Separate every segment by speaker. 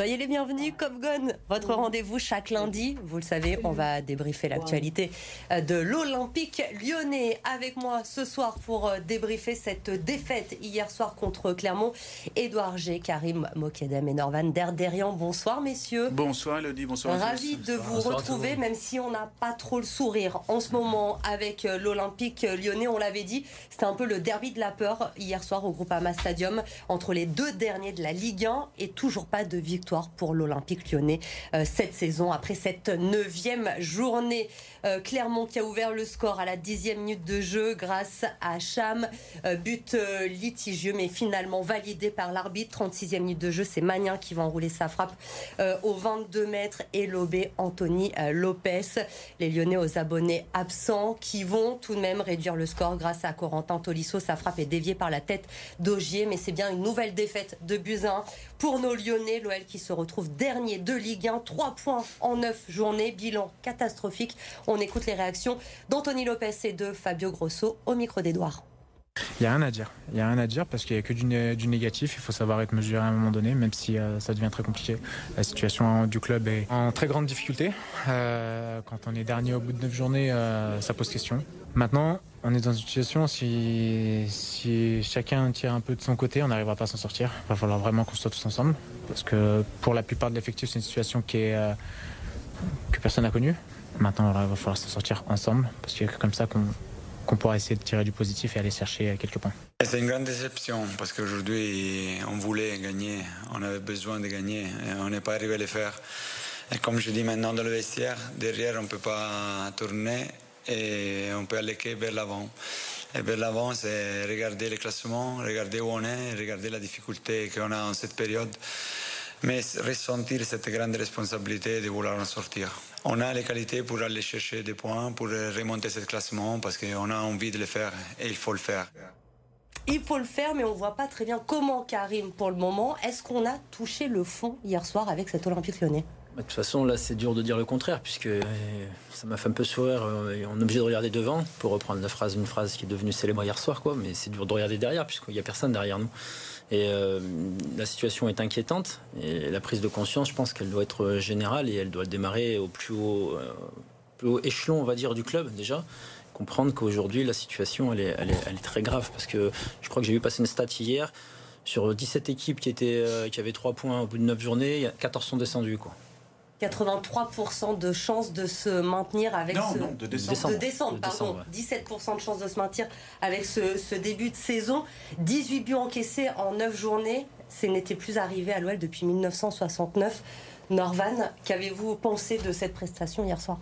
Speaker 1: Soyez les bienvenus, Copgon, votre rendez-vous chaque lundi. Vous le savez, on va débriefer l'actualité euh, de l'Olympique lyonnais. Avec moi ce soir pour euh, débriefer cette défaite hier soir contre Clermont, Édouard G, Karim Mokedem et Norvan Derderian. Bonsoir messieurs.
Speaker 2: Bonsoir Elodie, bonsoir.
Speaker 1: Ravi de vous retrouver, même si on n'a pas trop le sourire en ce moment avec euh, l'Olympique lyonnais. On l'avait dit, c'était un peu le derby de la peur hier soir au Groupama Stadium entre les deux derniers de la Ligue 1 et toujours pas de victoire pour l'Olympique lyonnais euh, cette saison après cette neuvième journée. Euh, Clermont qui a ouvert le score à la dixième minute de jeu grâce à Cham. Euh, but litigieux mais finalement validé par l'arbitre. 36e minute de jeu, c'est Magnin qui va enrouler sa frappe au 22 mètres et lobé Anthony Lopez. Les Lyonnais aux abonnés absents qui vont tout de même réduire le score grâce à Corentin Tolisso. Sa frappe est déviée par la tête d'Augier mais c'est bien une nouvelle défaite de Buzyn pour nos Lyonnais. L'OL qui se retrouve dernier de Ligue 1, 3 points en 9 journées, bilan catastrophique. On écoute les réactions d'Anthony Lopez et de Fabio Grosso au micro d'Edouard.
Speaker 3: Il n'y a rien à dire. Il y a rien à dire parce qu'il n'y a que du, négatif. Il faut savoir être mesuré à un moment donné, même si euh, ça devient très compliqué. La situation du club est en très grande difficulté. Euh, quand on est dernier au bout de 9 journées, euh, ça pose question. Maintenant, on est dans une situation, si, si chacun tire un peu de son côté, on n'arrivera pas à s'en sortir. Il va falloir vraiment qu'on soit tous ensemble. Parce que pour la plupart de l'effectif, c'est une situation euh, que personne n'a connue. Maintenant, il va falloir s'en sortir ensemble. Parce que comme ça qu'on pourra essayer de tirer du positif et aller chercher quelques points.
Speaker 4: C'est une grande déception parce qu'aujourd'hui, on voulait gagner, on avait besoin de gagner on n'est pas arrivé à le faire. Et comme je dis maintenant dans le vestiaire, derrière, on ne peut pas tourner et on peut aller que vers l'avant. Et vers l'avant, c'est regarder les classements, regarder où on est, regarder la difficulté qu'on a en cette période, mais ressentir cette grande responsabilité de vouloir en sortir. On a les qualités pour aller chercher des points, pour remonter ce classement, parce qu'on a envie de le faire et il faut le faire.
Speaker 1: Il faut le faire, mais on ne voit pas très bien comment, Karim, pour le moment. Est-ce qu'on a touché le fond hier soir avec cet Olympique lyonnais?
Speaker 5: De toute façon, là, c'est dur de dire le contraire, puisque euh, ça m'a fait un peu sourire. Euh, on est obligé de regarder devant, pour reprendre la phrase, une phrase qui est devenue célèbre hier soir, quoi. Mais c'est dur de regarder derrière, puisqu'il n'y a personne derrière nous. Et euh, la situation est inquiétante. Et la prise de conscience, je pense qu'elle doit être générale et elle doit démarrer au plus haut, plus haut échelon, on va dire, du club, déjà comprendre qu'aujourd'hui la situation elle est, très grave parce que je crois que j'ai vu passer une stat hier sur 17 équipes qui étaient qui avaient 3 points au bout de 9 journées, 14 sont descendues quoi.
Speaker 1: 83% de chances de se maintenir avec
Speaker 2: non,
Speaker 1: ce...
Speaker 2: Non, de descendre.
Speaker 1: De descendre, pardon. 17% de chances de se maintenir avec ce, début de saison. 18 buts encaissés en 9 journées. Ce n'était plus arrivé à l'OL depuis 1969. Norvan, qu'avez-vous pensé de cette prestation hier soir?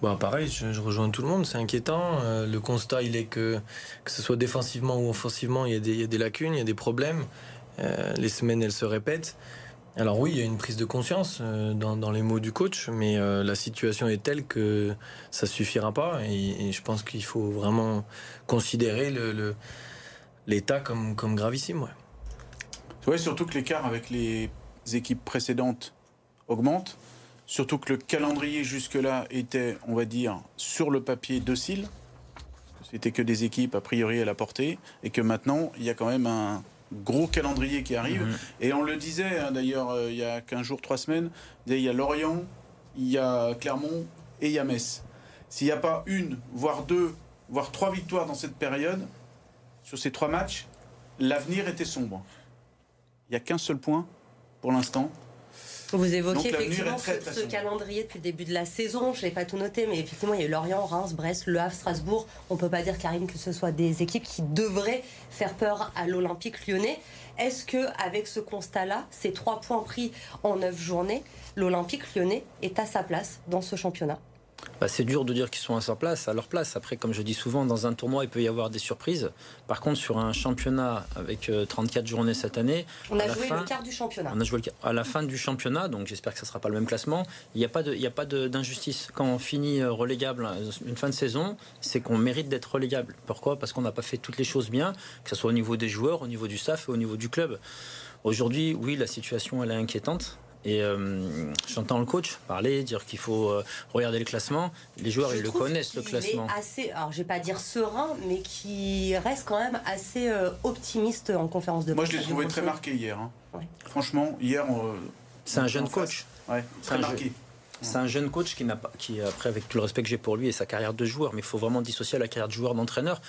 Speaker 6: Bon, Pareil, je, rejoins tout le monde, c'est inquiétant. Euh, le constat, il est que, que ce soit défensivement ou offensivement, il y a des, il y a des lacunes, il y a des problèmes. Euh, les semaines, elles se répètent. Alors oui, il y a une prise de conscience euh, dans, les mots du coach, mais euh, la situation est telle que ça suffira pas. Et, je pense qu'il faut vraiment considérer l'état comme, gravissime. Ouais.
Speaker 2: Oui, surtout que l'écart avec les équipes précédentes augmente. Surtout que le calendrier jusque-là était, on va dire, sur le papier docile. C'était que des équipes a priori à la portée. Et que maintenant, il y a quand même un, gros calendrier qui arrive. Mhm. Et on le disait hein, d'ailleurs euh, il y a 15 jours, 3 semaines, il y a Lorient, il y a Clermont et il y a Metz. S'il n'y a pas une, voire deux, voire trois victoires dans cette période, sur ces trois matchs, l'avenir était sombre. Il n'y a qu'un seul point pour l'instant,
Speaker 1: vous évoquez effectivement ce, calendrier depuis le début de la saison. Je n'ai pas tout noté, mais effectivement, il y a eu Lorient, Reims, Brest, Le Havre, Strasbourg. On ne peut pas dire, Karine, que ce soit des équipes qui devraient faire peur à l'Olympique lyonnais. Est-ce que, avec ce constat-là, ces trois points pris en neuf journées, l'Olympique lyonnais est à sa place dans ce championnat?
Speaker 5: Bah, c'est dur de dire qu'ils sont à leur place, à leur place. Après, comme je dis souvent, dans un tournoi, il peut y avoir des surprises. Par contre, sur un championnat avec 34 euh, journées cette année,
Speaker 1: on a joué le quart du championnat.
Speaker 5: On a joué à la fin du championnat, donc j'espère que ça ne sera pas le même classement. Il n'y a pas de, il a pas d'injustice. Quand on finit euh, relégable euh, une fin de saison, c'est qu'on mérite d'être relégable. Pourquoi? Parce qu'on n'a pas fait toutes les choses bien, que ce soit au niveau des joueurs, au niveau du staff et au niveau du club. Aujourd'hui, oui, la situation elle est inquiétante. Et euh, j'entends le coach parler, dire qu'il faut euh, regarder le classement. Les joueurs, ils le connaissent, le classement.
Speaker 1: Est assez, alors je vais pas dire serein, mais qui reste quand même assez euh, optimiste en conférence de
Speaker 2: presse. Moi, je l'ai trouvé très marqué hier. Hein. Franchement, hier,
Speaker 5: C'est un jeune coach.
Speaker 2: Ouais, très marqué.
Speaker 5: C'est un jeune coach qui n'a pas, qui après avec tout le respect que j'ai pour lui et sa carrière de joueur, mais il faut vraiment dissocier la carrière de joueur d'entraîneur,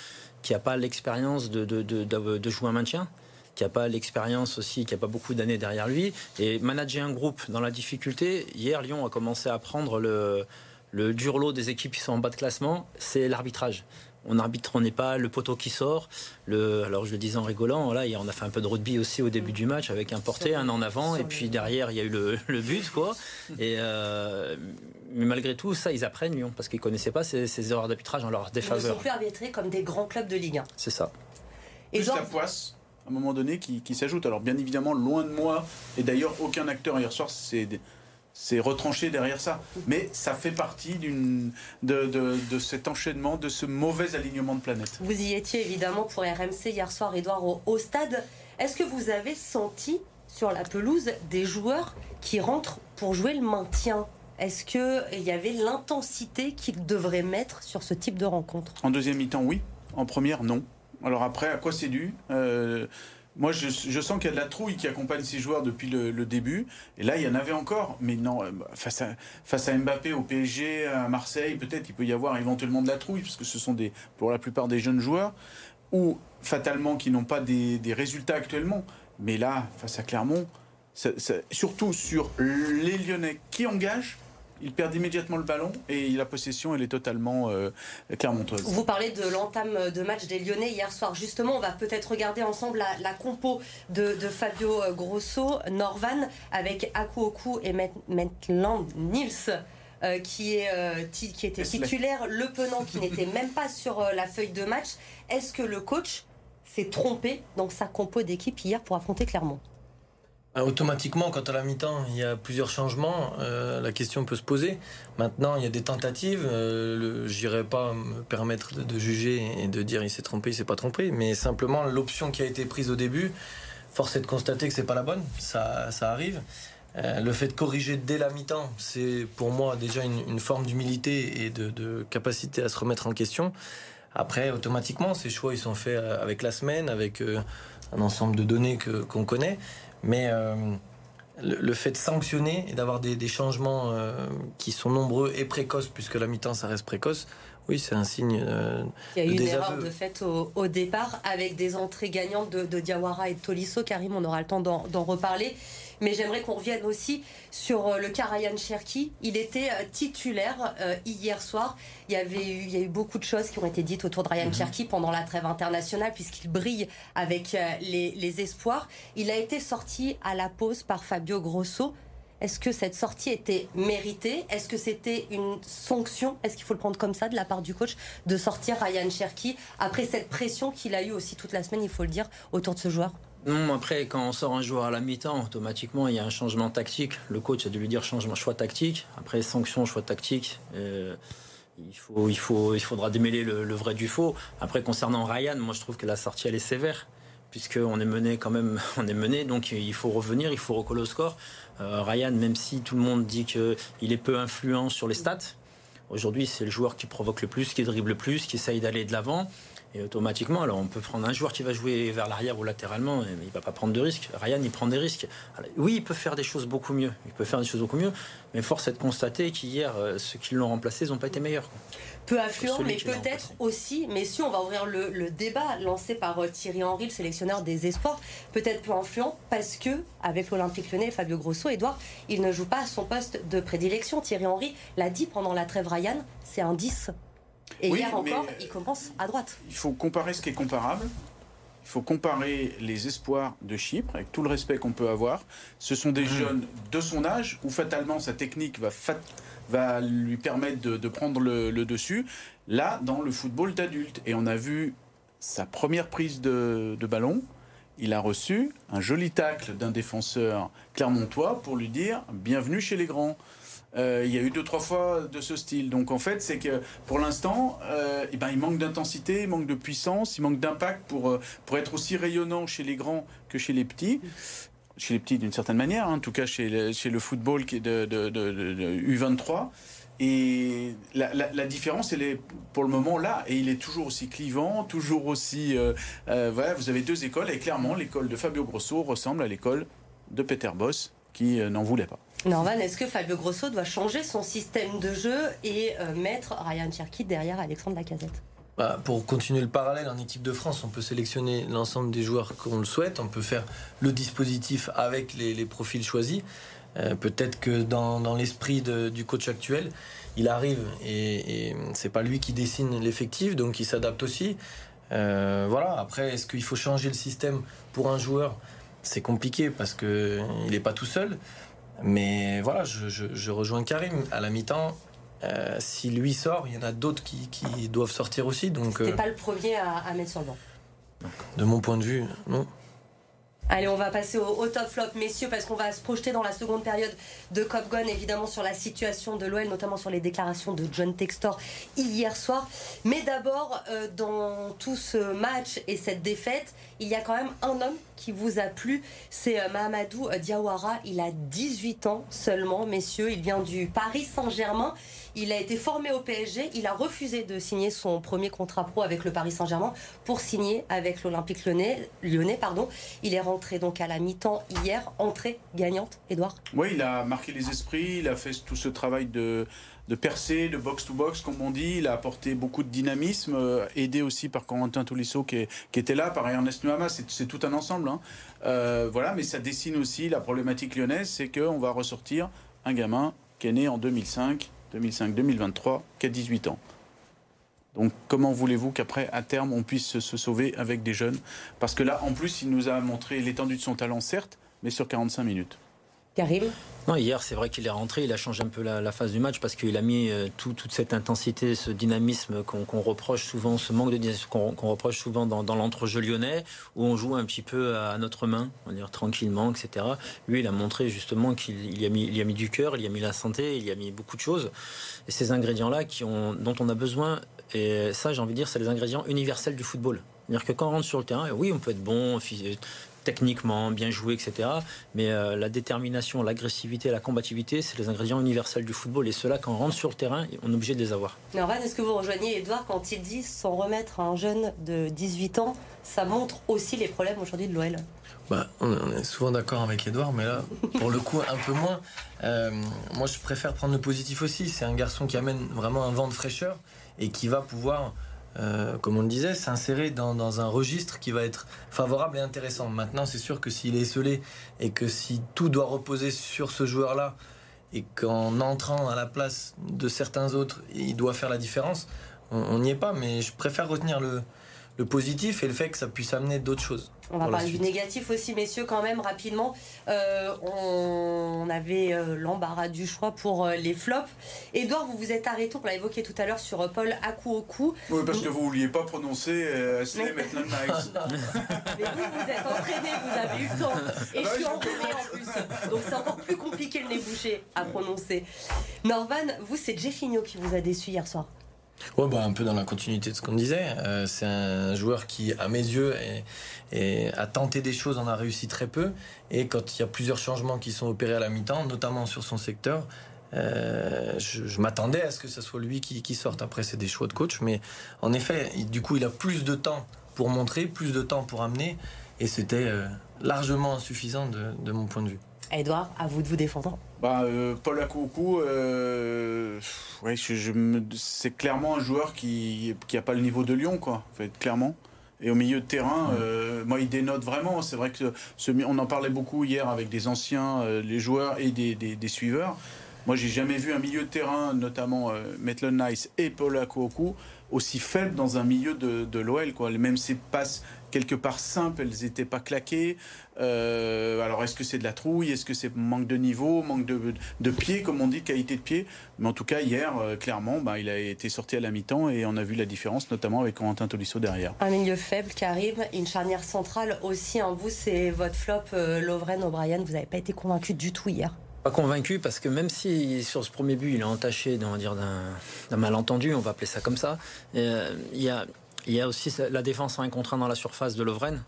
Speaker 5: qui n'a pas l'expérience de, de, de, de, jouer un maintien, qui n'a pas l'expérience aussi, qui n'a pas beaucoup d'années derrière lui, et manager un groupe dans la difficulté. Hier, Lyon a commencé à prendre le, le dur lot des équipes qui sont en bas de classement, c'est l'arbitrage on arbitre, on n'est pas le poteau qui sort. Le, alors je le disais en rigolant, là, on a fait un peu de rugby aussi au début du match avec un porté, un en avant, et puis derrière il y a eu le, but, quoi. Et euh, mais malgré tout, ça, ils apprennent Lyon parce qu'ils connaissaient pas ces, erreurs d'arbitrage en leur défaveur. Ils
Speaker 1: ne sont plus arbitrés comme des grands clubs de Ligue 1.
Speaker 5: C'est ça.
Speaker 2: Et Juste la poisse à un moment donné qui, qui s'ajoute. Alors bien évidemment, loin de moi, et d'ailleurs aucun acteur hier soir c'est retranché derrière ça. Mais ça fait partie d'une, de, cet enchaînement, de ce mauvais alignement de planète.
Speaker 1: Vous y étiez évidemment pour RMC hier soir, Edouard, au, stade. Est-ce que vous avez senti sur la pelouse des joueurs qui rentrent pour jouer le maintien? Est-ce qu'il y avait l'intensité qu'ils devraient mettre sur ce type de rencontre?
Speaker 2: En deuxième mi-temps, oui. En première, non. Alors après, à quoi c'est dû? Euh, moi, je, sens qu'il y a de la trouille qui accompagne ces joueurs depuis le, début. Et là, il y en avait encore. Mais non, euh, face à, à Mbappé au PSG, à Marseille, peut-être il peut y avoir éventuellement de la trouille, parce que ce sont pour la plupart des jeunes joueurs, ou fatalement qui n'ont pas des, résultats actuellement. Mais là, face à Clermont, surtout sur les Lyonnais qui engagent, il perd immédiatement le ballon et la possession, elle est totalement euh, clermontoise.
Speaker 1: Vous parlez de l'entame de match des Lyonnais hier soir. Justement, on va peut-être regarder ensemble la, compo de, Fabio Grosso, Norvan, avec Akuoku et Maitland Nils. Euh, qui, est, euh, qui était titulaire, Le Penant qui n'était même pas sur la feuille de match. Est-ce que le coach s'est trompé dans sa compo d'équipe hier pour affronter Clermont?
Speaker 6: Automatiquement, quand à la mi-temps, il y a plusieurs changements, euh, la question peut se poser. Maintenant, il y a des tentatives. Euh, je n'irai pas me permettre de, juger et de dire il s'est trompé, il s'est pas trompé. Mais simplement, l'option qui a été prise au début, force est de constater que c'est pas la bonne. Ça, ça arrive. Euh, le fait de corriger dès la mi-temps, c'est pour moi déjà une, forme d'humilité et de, capacité à se remettre en question. Après, automatiquement, ces choix, ils sont faits avec la semaine, avec un ensemble de données qu'on connaît. Mais euh, le, fait de sanctionner et d'avoir des, changements euh, qui sont nombreux et précoces, puisque la mi-temps, ça reste précoce, oui, c'est un signe.
Speaker 1: Euh, Il y a eu une erreur de fait au, départ avec des entrées gagnantes de, Diawara et de Tolisso. Karim, on aura le temps d'en reparler. Mais j'aimerais qu'on revienne aussi sur euh, le cas Ryan Cherky. Il était euh, titulaire euh, hier soir. Il y, avait eu, il y a eu beaucoup de choses qui ont été dites autour de Ryan mhm. Cherky pendant la trêve internationale, puisqu'il brille avec les, les espoirs. Il a été sorti à la pause par Fabio Grosso. Est-ce que cette sortie était méritée? Est-ce que c'était une sanction? Est-ce qu'il faut le prendre comme ça de la part du coach de sortir Ryan Cherky après cette pression qu'il a eue aussi toute la semaine, il faut le dire, autour de ce joueur?
Speaker 5: Non, après, quand on sort un joueur à la mi-temps, automatiquement, il y a un changement tactique. Le coach a dû lui dire changement, choix tactique. Après, sanction, choix tactique. Euh, il, faudra démêler le, vrai du faux. Après, concernant Ryan, moi, je trouve que la sortie, elle est sévère. Puisqu'on est mené quand même, on est mené, donc il faut revenir, il faut recoller au score. Euh, Ryan, même si tout le monde dit qu'il est peu influent sur les stats, aujourd'hui, c'est le joueur qui provoque le plus, qui dribble le plus, qui essaye d'aller de l'avant. Et automatiquement, alors on peut prendre un joueur qui va jouer vers l'arrière ou latéralement, mais il va pas prendre de risques. Ryan, il prend des risques. oui, il peut faire des choses beaucoup mieux. Il peut faire des choses beaucoup mieux, mais force est de constater qu'hier, euh, ceux qui l'ont remplacé, ils n'ont pas été meilleurs.
Speaker 1: Peu affluent, mais peut-être aussi, mais si on va ouvrir le, débat lancé par euh, Thierry Henry, le sélectionneur des espoirs, peut-être peu influent parce que, avec l'Olympique lyonnais, Fabio Grosso, Edouard, il ne joue pas à son poste de prédilection. Thierry Henry l'a dit pendant la trêve Ryan, c'est un 10 et hier encore, il commence à droite.
Speaker 2: Il faut comparer ce qui est comparable. Il faut comparer les espoirs de Chypre, avec tout le respect qu'on peut avoir. Ce sont des mmh. jeunes de son âge, où fatalement sa technique va, va lui permettre de, prendre le, dessus. Là, dans le football d'adulte. Et on a vu sa première prise de, de ballon. Il a reçu un joli tacle d'un défenseur clermontois pour lui dire Bienvenue chez les grands. Euh, il y a eu deux trois fois de ce style. Donc en fait, c'est que pour l'instant, euh, eh ben, il manque d'intensité, il manque de puissance, il manque d'impact pour, euh, pour être aussi rayonnant chez les grands que chez les petits. Chez les petits d'une certaine manière, hein, en tout cas chez le, chez le football qui est de, de, de, U23. Et la, la, différence, elle est pour le moment là, et il est toujours aussi clivant, toujours aussi. voilà, vous avez deux écoles, et clairement, l'école de Fabio Grosso ressemble à l'école de Peter Boss, qui n'en voulait pas.
Speaker 1: Norman, est-ce que Fabio Grosso doit changer son système de jeu et mettre Ryan Cherky derrière Alexandre Lacazette?
Speaker 6: Bah, pour continuer le parallèle en équipe de France, on peut sélectionner l'ensemble des joueurs qu'on le souhaite, on peut faire le dispositif avec les, profils choisis. Euh, peut-être que dans, l'esprit du coach actuel, il arrive et, et c'est pas lui qui dessine l'effectif, donc il s'adapte aussi. Euh, voilà. Après, est-ce qu'il faut changer le système pour un joueur? C'est compliqué parce que il n'est pas tout seul. Mais voilà, je, je rejoins Karim. À la mi-temps, euh, si lui sort, il y en a d'autres qui, doivent sortir aussi. Donc,
Speaker 1: C'était euh, pas le premier à, mettre le banc.
Speaker 6: De mon point de vue, non.
Speaker 1: Allez, on va passer au, top flop, messieurs, parce qu'on va se projeter dans la seconde période de Cop évidemment sur la situation de l'OL, notamment sur les déclarations de John Textor hier soir. Mais d'abord, euh, dans tout ce match et cette défaite, il y a quand même un homme qui vous a plu, c'est Mahamadou Diawara. Il a 18 ans seulement, messieurs. Il vient du Paris Saint-Germain. Il a été formé au PSG. Il a refusé de signer son premier contrat pro avec le Paris Saint-Germain pour signer avec l'Olympique lyonnais. Pardon. Il est rentré donc à la mi-temps hier. Entrée gagnante, Edouard
Speaker 2: Oui, il a marqué les esprits. Il a fait tout ce travail de de percer, de box-to-box, comme on dit. Il a apporté beaucoup de dynamisme, euh, aidé aussi par Corentin Tolisso qui, était là, par Ernest Nuama. C'est tout un ensemble. Hein. Euh, voilà, mais ça dessine aussi la problématique lyonnaise c'est qu'on va ressortir un gamin qui est né en 2005, 2005-2023, qui a 18 ans. Donc comment voulez-vous qu'après, à terme, on puisse se sauver avec des jeunes? Parce que là, en plus, il nous a montré l'étendue de son talent, certes, mais sur 45 minutes.
Speaker 1: Karim
Speaker 5: non, hier, c'est vrai qu'il est rentré, il a changé un peu la, phase du match parce qu'il a mis euh, toute cette intensité, ce dynamisme qu'on reproche souvent, ce manque de dynamisme qu'on reproche souvent dans, l'entrejeu lyonnais, où on joue un petit peu à notre main, on va dire tranquillement, etc. Lui, il a montré justement qu'il y, a mis, il a mis du cœur, il y a mis la santé, il y a mis beaucoup de choses. Et ces ingrédients-là dont on a besoin, et ça, j'ai envie de dire, c'est les ingrédients universels du football. C'est-à-dire que quand on rentre sur le terrain, oui, on peut être bon techniquement, bien joué, etc. Mais euh, la détermination, l'agressivité, la combativité, c'est les ingrédients universels du football. Et cela, quand on rentre sur le terrain, on est obligé de les avoir.
Speaker 1: Norvan, est-ce que vous rejoignez Edouard quand il dit s'en remettre à un jeune de 18 ans Ça montre aussi les problèmes aujourd'hui de l'OL
Speaker 6: bah, on est souvent d'accord avec Edouard, mais là, pour le coup, un peu moins. Euh, moi, je préfère prendre le positif aussi. C'est un garçon qui amène vraiment un vent de fraîcheur et qui va pouvoir euh, comme on le disait, s'insérer dans, un registre qui va être favorable et intéressant. Maintenant, c'est sûr que s'il est esselé et que si tout doit reposer sur ce joueur-là et qu'en entrant à la place de certains autres, il doit faire la différence, on n'y est pas. Mais je préfère retenir le, le positif et le fait que ça puisse amener d'autres choses.
Speaker 1: On va parler du négatif aussi, messieurs, quand même, rapidement. Euh, on avait euh, l'embarras du choix pour euh, les flops. Edouard, vous vous êtes arrêté, on l'a évoqué tout à l'heure, sur Paul Akuoku.
Speaker 2: Oui, parce que vous ne vouliez pas prononcer euh, mais...
Speaker 1: Mais vous, vous êtes entraîné, vous avez eu le temps. Et je suis enrhumé en plus. Donc c'est encore plus compliqué le nez bouché à prononcer. Norvan, vous, c'est Jeffinho qui vous a déçu hier soir.
Speaker 6: Ouais, bah, un peu dans la continuité de ce qu'on disait. Euh, c'est un joueur qui, à mes yeux, a tenté des choses, en a réussi très peu. Et quand il y a plusieurs changements qui sont opérés à la mi-temps, notamment sur son secteur, euh, je, m'attendais à ce que ce soit lui qui, sorte. Après, c'est des choix de coach. Mais en effet, du coup, il a plus de temps pour montrer, plus de temps pour amener. Et c'était euh, largement insuffisant de mon point de vue.
Speaker 1: Edouard, à vous de vous défendre.
Speaker 2: Bah, euh, Paul Akoukou, euh, c'est clairement un joueur qui n'a pas le niveau de Lyon, quoi, en fait, clairement. Et au milieu de terrain, euh, moi, il dénote vraiment. C'est vrai que ce, on en parlait beaucoup hier avec des anciens, euh, les joueurs et des, des, suiveurs. Moi, j'ai jamais vu un milieu de terrain, notamment Maitland Nice et Paul Akoukou, aussi faible dans un milieu de, de l'OL. Même ses passes quelque part simples, elles n'étaient pas claquées. Euh, alors est-ce que c'est de la trouille? Est-ce que c'est manque de niveau, manque de, de pied, comme on dit, qualité de pied? Mais en tout cas, hier, euh, clairement, bah, il a été sorti à la mi-temps et on a vu la différence, notamment avec Quentin Tolisso derrière.
Speaker 1: Un milieu faible arrive, une charnière centrale aussi. En vous, c'est votre flop, euh, Lovren O'Brien. Vous n'avez pas été convaincu du tout hier
Speaker 5: pas convaincu parce que même si sur ce premier but il est entaché d'un malentendu, on va appeler ça comme ça, il y a il y a aussi la défense en un contre dans la surface de Lovren.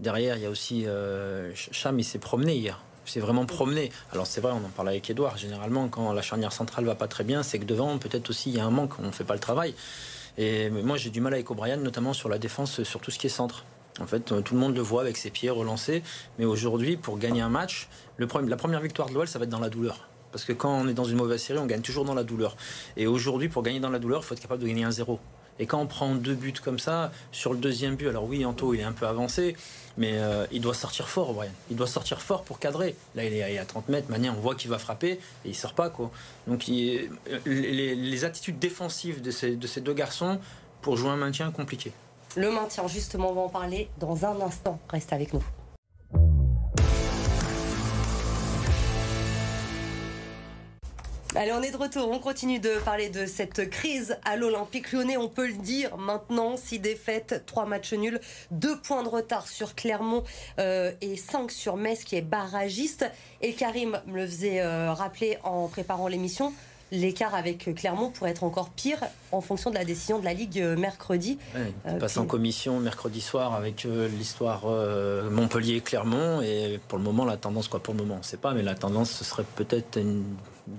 Speaker 5: Derrière, il y a aussi euh, Cham, il s'est promené hier. C'est vraiment promené. Alors c'est vrai, on en parle avec Edouard. Généralement, quand la charnière centrale va pas très bien, c'est que devant, peut-être aussi, il y a un manque, on ne fait pas le travail. Et moi, j'ai du mal avec O'Brien, notamment sur la défense, sur tout ce qui est centre. En fait, tout le monde le voit avec ses pieds relancés. Mais aujourd'hui, pour gagner un match, le problème, la première victoire de l'OL, ça va être dans la douleur. Parce que quand on est dans une mauvaise série, on gagne toujours dans la douleur. Et aujourd'hui, pour gagner dans la douleur, il faut être capable de gagner un zéro. Et quand on prend deux buts comme ça, sur le deuxième but, alors oui, Anto, il est un peu avancé, mais euh, il doit sortir fort, Brian. Il doit sortir fort pour cadrer. Là, il est à 30 mètres, Manière, on voit qu'il va frapper et il sort pas. Quoi. Donc les, les, attitudes défensives de ces, de ces deux garçons pour jouer un maintien compliqué.
Speaker 1: Le maintien, justement, on va en parler dans un instant. Reste avec nous. Allez, on est de retour. On continue de parler de cette crise à l'Olympique lyonnais. On peut le dire maintenant, six défaites, trois matchs nuls, deux points de retard sur Clermont euh, et cinq sur Metz qui est barragiste. Et Karim me le faisait euh, rappeler en préparant l'émission l'écart avec Clermont pourrait être encore pire en fonction de la décision de la Ligue euh, mercredi.
Speaker 5: il passe en commission mercredi soir avec l'histoire Montpellier-Clermont et pour le moment la tendance, quoi pour le moment on ne sait pas, mais la tendance ce serait peut-être une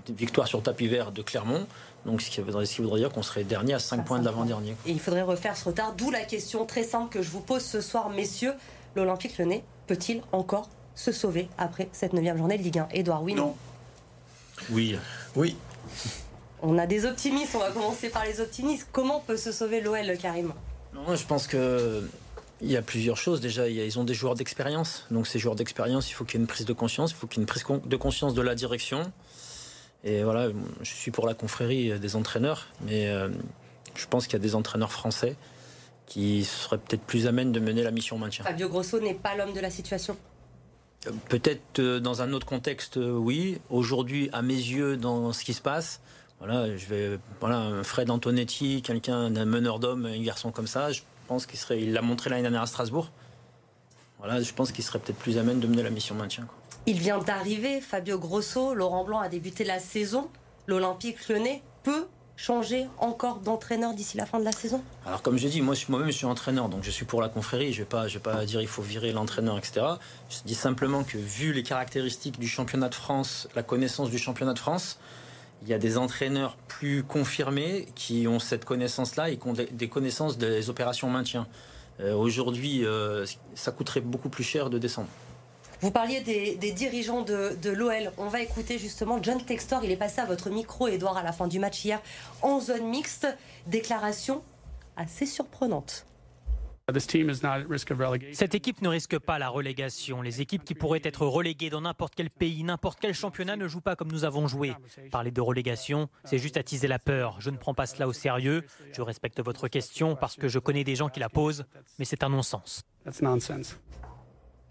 Speaker 5: victoire sur tapis vert de Clermont. Donc, ce qui voudrait, dire qu'on serait dernier à 5 points de l'avant-dernier.
Speaker 1: Et il faudrait refaire ce retard. D'où la question très simple que je vous pose ce soir, messieurs. L'Olympique Lyonnais peut-il encore se sauver après cette 9 journée de Ligue 1 Edouard, oui, non?
Speaker 5: Oui. Oui.
Speaker 1: On a des optimistes, on va commencer par les optimistes. Comment peut se sauver l'OL, Karim?
Speaker 5: Non, Je pense que il y a plusieurs choses. Déjà, ils ont des joueurs d'expérience. Donc, ces joueurs d'expérience, il faut qu'il y ait une prise de conscience. Il faut qu'il y ait une prise de conscience de la direction. Et voilà, je suis pour la confrérie des entraîneurs, mais euh, je pense qu'il y a des entraîneurs français qui seraient peut-être plus amènes de mener la mission maintien.
Speaker 1: Fabio Grosso n'est pas l'homme de la situation?
Speaker 5: Peut-être euh, dans un autre contexte, oui. Aujourd'hui, à mes yeux, dans ce qui se passe, voilà, je vais, voilà, Fred Antonetti, quelqu'un d'un meneur d'hommes, un garçon comme ça, je pense qu'il serait, il l'a montré l'année dernière à Strasbourg. Voilà, je pense qu'il serait peut-être plus amène de mener la mission maintien.
Speaker 1: Il vient d'arriver, Fabio Grosso. Laurent Blanc a débuté la saison. L'Olympique lyonnais peut changer encore d'entraîneur d'ici la fin de la saison?
Speaker 5: Alors comme je dis, moi moi-même je suis entraîneur, donc je suis pour la confrérie. Je vais pas, vais pas dire il faut virer l'entraîneur, etc. Je dis simplement que vu les caractéristiques du championnat de France, la connaissance du championnat de France, il y a des entraîneurs plus confirmés qui ont cette connaissance-là et qui ont des connaissances des opérations maintien. Euh, aujourd'hui, euh, ça coûterait beaucoup plus cher de descendre.
Speaker 1: Vous parliez des, dirigeants de, de l'OL. On va écouter justement John Textor. Il est passé à votre micro, Edouard, à la fin du match hier en zone mixte. Déclaration assez surprenante.
Speaker 7: Cette équipe ne risque pas la relégation. Les équipes qui pourraient être reléguées dans n'importe quel pays, n'importe quel championnat ne jouent pas comme nous avons joué. Parler de relégation, c'est juste attiser la peur. Je ne prends pas cela au sérieux. Je respecte votre question parce que je connais des gens qui la posent, mais c'est un non-sens.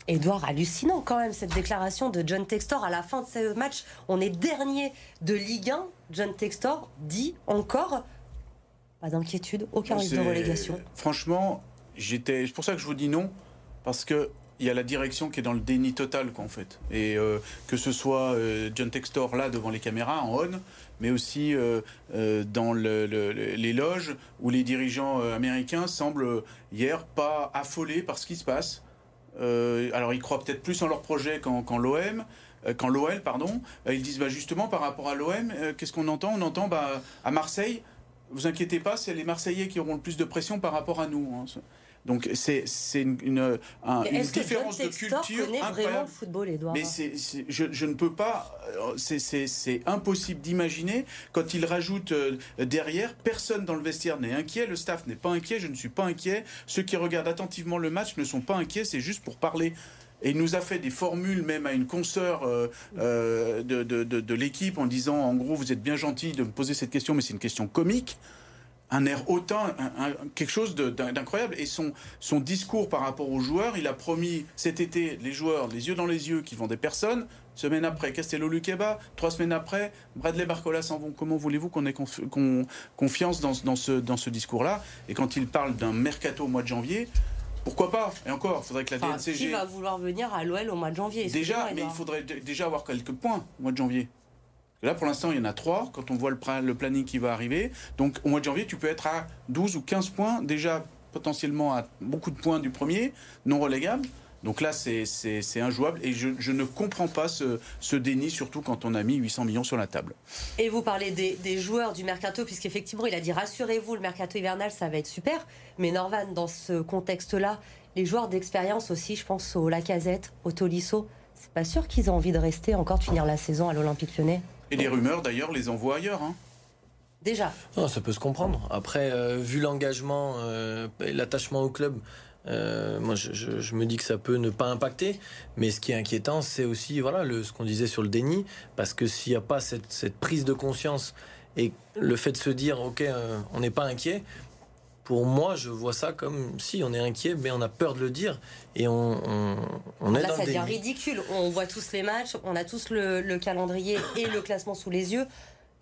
Speaker 1: Edouard, hallucinant quand même cette déclaration de John Textor à la fin de ce match. On est dernier de Ligue 1. John Textor dit encore pas d'inquiétude, aucun risque de relégation.
Speaker 2: Franchement, j'étais. C'est pour ça que je vous dis non, parce que il y a la direction qui est dans le déni total, quoi, en fait. Et euh, que ce soit euh, John Textor là devant les caméras en on, mais aussi euh, dans les loges où les dirigeants américains semblent hier pas affolés par ce qui se passe. Euh, alors ils croient peut-être plus en leur projet qu'en l'OM euh, quand l'OL, pardon, euh, ils disent bah, justement par rapport à l'OM, qu'est-ce qu'on entend? On entend bah, à Marseille, vous inquiétez pas, c'est les Marseillais qui auront le plus de pression par rapport à nous. Hein. Donc c'est une, une, différence de culture incroyable.
Speaker 1: Vraiment le football, Edouard
Speaker 2: Mais je, je, ne peux pas. Euh, c'est impossible d'imaginer quand il rajoute euh, derrière. Personne dans le vestiaire n'est inquiet. Le staff n'est pas inquiet. Je ne suis pas inquiet. Ceux qui regardent attentivement le match ne sont pas inquiets. C'est juste pour parler. Et il nous a fait des formules même à une consoeur euh, de, de, de, de l'équipe en disant en gros vous êtes bien gentil de me poser cette question mais c'est une question comique un air hautain, quelque chose d'incroyable. Et son, son discours par rapport aux joueurs, il a promis cet été les joueurs, les yeux dans les yeux, qui vont des personnes. Semaine après, Castello Luqueba. Trois semaines après, Bradley Barcola s'en vont. Comment voulez-vous qu'on ait confiance dans, dans ce, dans ce discours-là? Et quand il parle d'un mercato au mois de janvier, pourquoi pas? Et encore, il faudrait que la DNCG.
Speaker 1: Qui va vouloir venir à l'OL au mois de janvier?
Speaker 2: Déjà, mais il faudrait déjà avoir quelques points au mois de janvier. Là, pour l'instant, il y en a trois quand on voit le, planning qui va arriver. Donc, au mois de janvier, tu peux être à 12 ou 15 points, déjà potentiellement à beaucoup de points du premier, non relégable. Donc là, c'est injouable et je, ne comprends pas ce, déni, surtout quand on a mis 800 millions sur la table.
Speaker 1: Et vous parlez des, des joueurs du mercato, puisqu'effectivement, il a dit rassurez-vous, le mercato hivernal, ça va être super. Mais Norvan, dans ce contexte-là, les joueurs d'expérience aussi, je pense au Lacazette, au Tolisso, c'est pas sûr qu'ils aient envie de rester encore, de finir la saison à l'Olympique lyonnais.
Speaker 2: Et les rumeurs d'ailleurs les envoient ailleurs. Hein.
Speaker 1: Déjà.
Speaker 6: Non, ça peut se comprendre. Après, euh, vu l'engagement euh, et l'attachement au club, euh, moi, je, me dis que ça peut ne pas impacter, mais ce qui est inquiétant, c'est aussi voilà le, ce qu'on disait sur le déni, parce que s'il n'y a pas cette, cette, prise de conscience et le fait de se dire, ok, on n'est pas inquiet, pour moi, je vois ça comme si on est inquiet, mais on a peur de le dire et on, on,
Speaker 1: est Là, ça devient ridicule. On voit tous les matchs, on a tous le, calendrier et le classement sous les yeux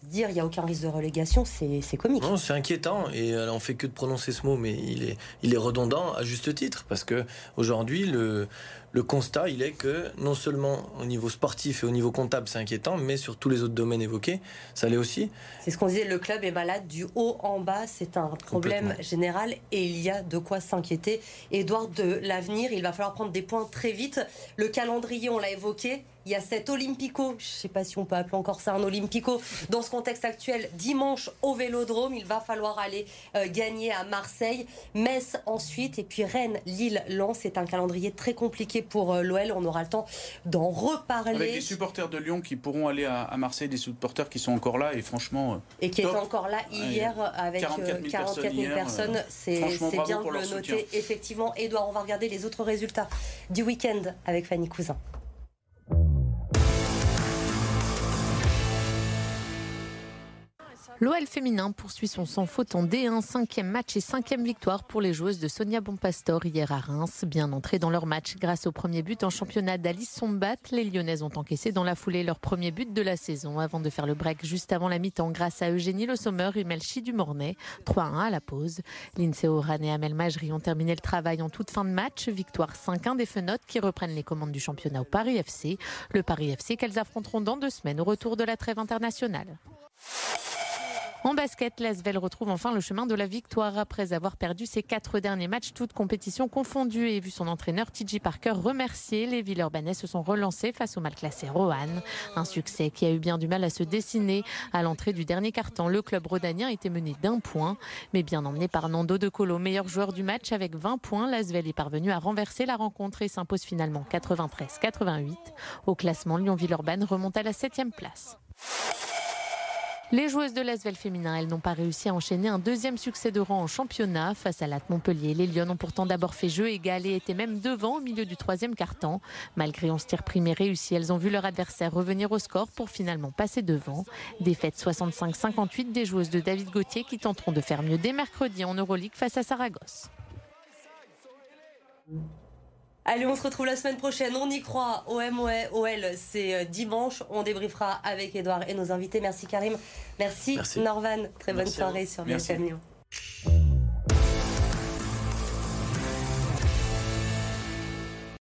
Speaker 1: dire il n'y a aucun risque de relégation, c'est comique.
Speaker 6: Non, c'est inquiétant. Et on fait que de prononcer ce mot, mais il est, il est redondant à juste titre. Parce que aujourd'hui, le, le constat, il est que non seulement au niveau sportif et au niveau comptable, c'est inquiétant, mais sur tous les autres domaines évoqués, ça l'est aussi.
Speaker 1: C'est ce qu'on disait, le club est malade du haut en bas, c'est un problème général et il y a de quoi s'inquiéter. Edouard, de l'avenir, il va falloir prendre des points très vite. Le calendrier, on l'a évoqué, il y a cet Olympico, je ne sais pas si on peut appeler encore ça un Olympico, dans ce contexte actuel, dimanche au Vélodrome, il va falloir aller euh, gagner à Marseille, Metz ensuite, et puis Rennes, Lille, Lens. C'est un calendrier très compliqué pour euh, l'OL, on aura le temps d'en reparler.
Speaker 2: Avec des supporters de Lyon qui pourront aller à, Marseille, des supporters qui sont encore là, et franchement... Euh,
Speaker 1: et qui étaient encore là hier avec 44 000 personnes, c'est bien de le noter. Effectivement, Edouard, on va regarder les autres résultats du week-end avec Fanny Cousin.
Speaker 8: L'OL féminin poursuit son sans faute en D1, cinquième match et cinquième victoire pour les joueuses de Sonia Bonpastor hier à Reims. Bien entrées dans leur match grâce au premier but en championnat d'Alice Sombat, les Lyonnaises ont encaissé dans la foulée leur premier but de la saison avant de faire le break juste avant la mi-temps grâce à Eugénie Le Sommer et Melchi Dumornay. 3-1 à la pause. Lindsay Oran et Amel Majri ont terminé le travail en toute fin de match. Victoire 5-1 des Fenotes qui reprennent les commandes du championnat au Paris FC. Le Paris FC qu'elles affronteront dans deux semaines au retour de la trêve internationale. En basket, l'Asvel retrouve enfin le chemin de la victoire après avoir perdu ses quatre derniers matchs, toutes compétitions confondues. Et vu son entraîneur TJ Parker remercier, les Villeurbanais se sont relancés face au mal classé Rohan. Un succès qui a eu bien du mal à se dessiner. À l'entrée du dernier quart-temps, le club rhodanien était mené d'un point, mais bien emmené par Nando De Colo, meilleur joueur du match avec 20 points. L'Asvel est parvenu à renverser la rencontre et s'impose finalement 93-88. Au classement, Lyon-Villeurbanne remonte à la 7 place. Les joueuses de l'Asvel féminin, elles n'ont pas réussi à enchaîner un deuxième succès de rang en championnat face à l'At Montpellier. Les Lyon ont pourtant d'abord fait jeu égal et étaient même devant au milieu du troisième quart-temps. Malgré 11 tirs primés réussis, elles ont vu leur adversaire revenir au score pour finalement passer devant. Défaite 65-58 des joueuses de David Gauthier qui tenteront de faire mieux dès mercredi en Euroleague face à Saragosse.
Speaker 1: Allez, on se retrouve la semaine prochaine. On y croit. OM, OL, c'est euh, dimanche. On débriefera avec Edouard et nos invités. Merci Karim. Merci, Norvan. Très bonne soirée sur BFM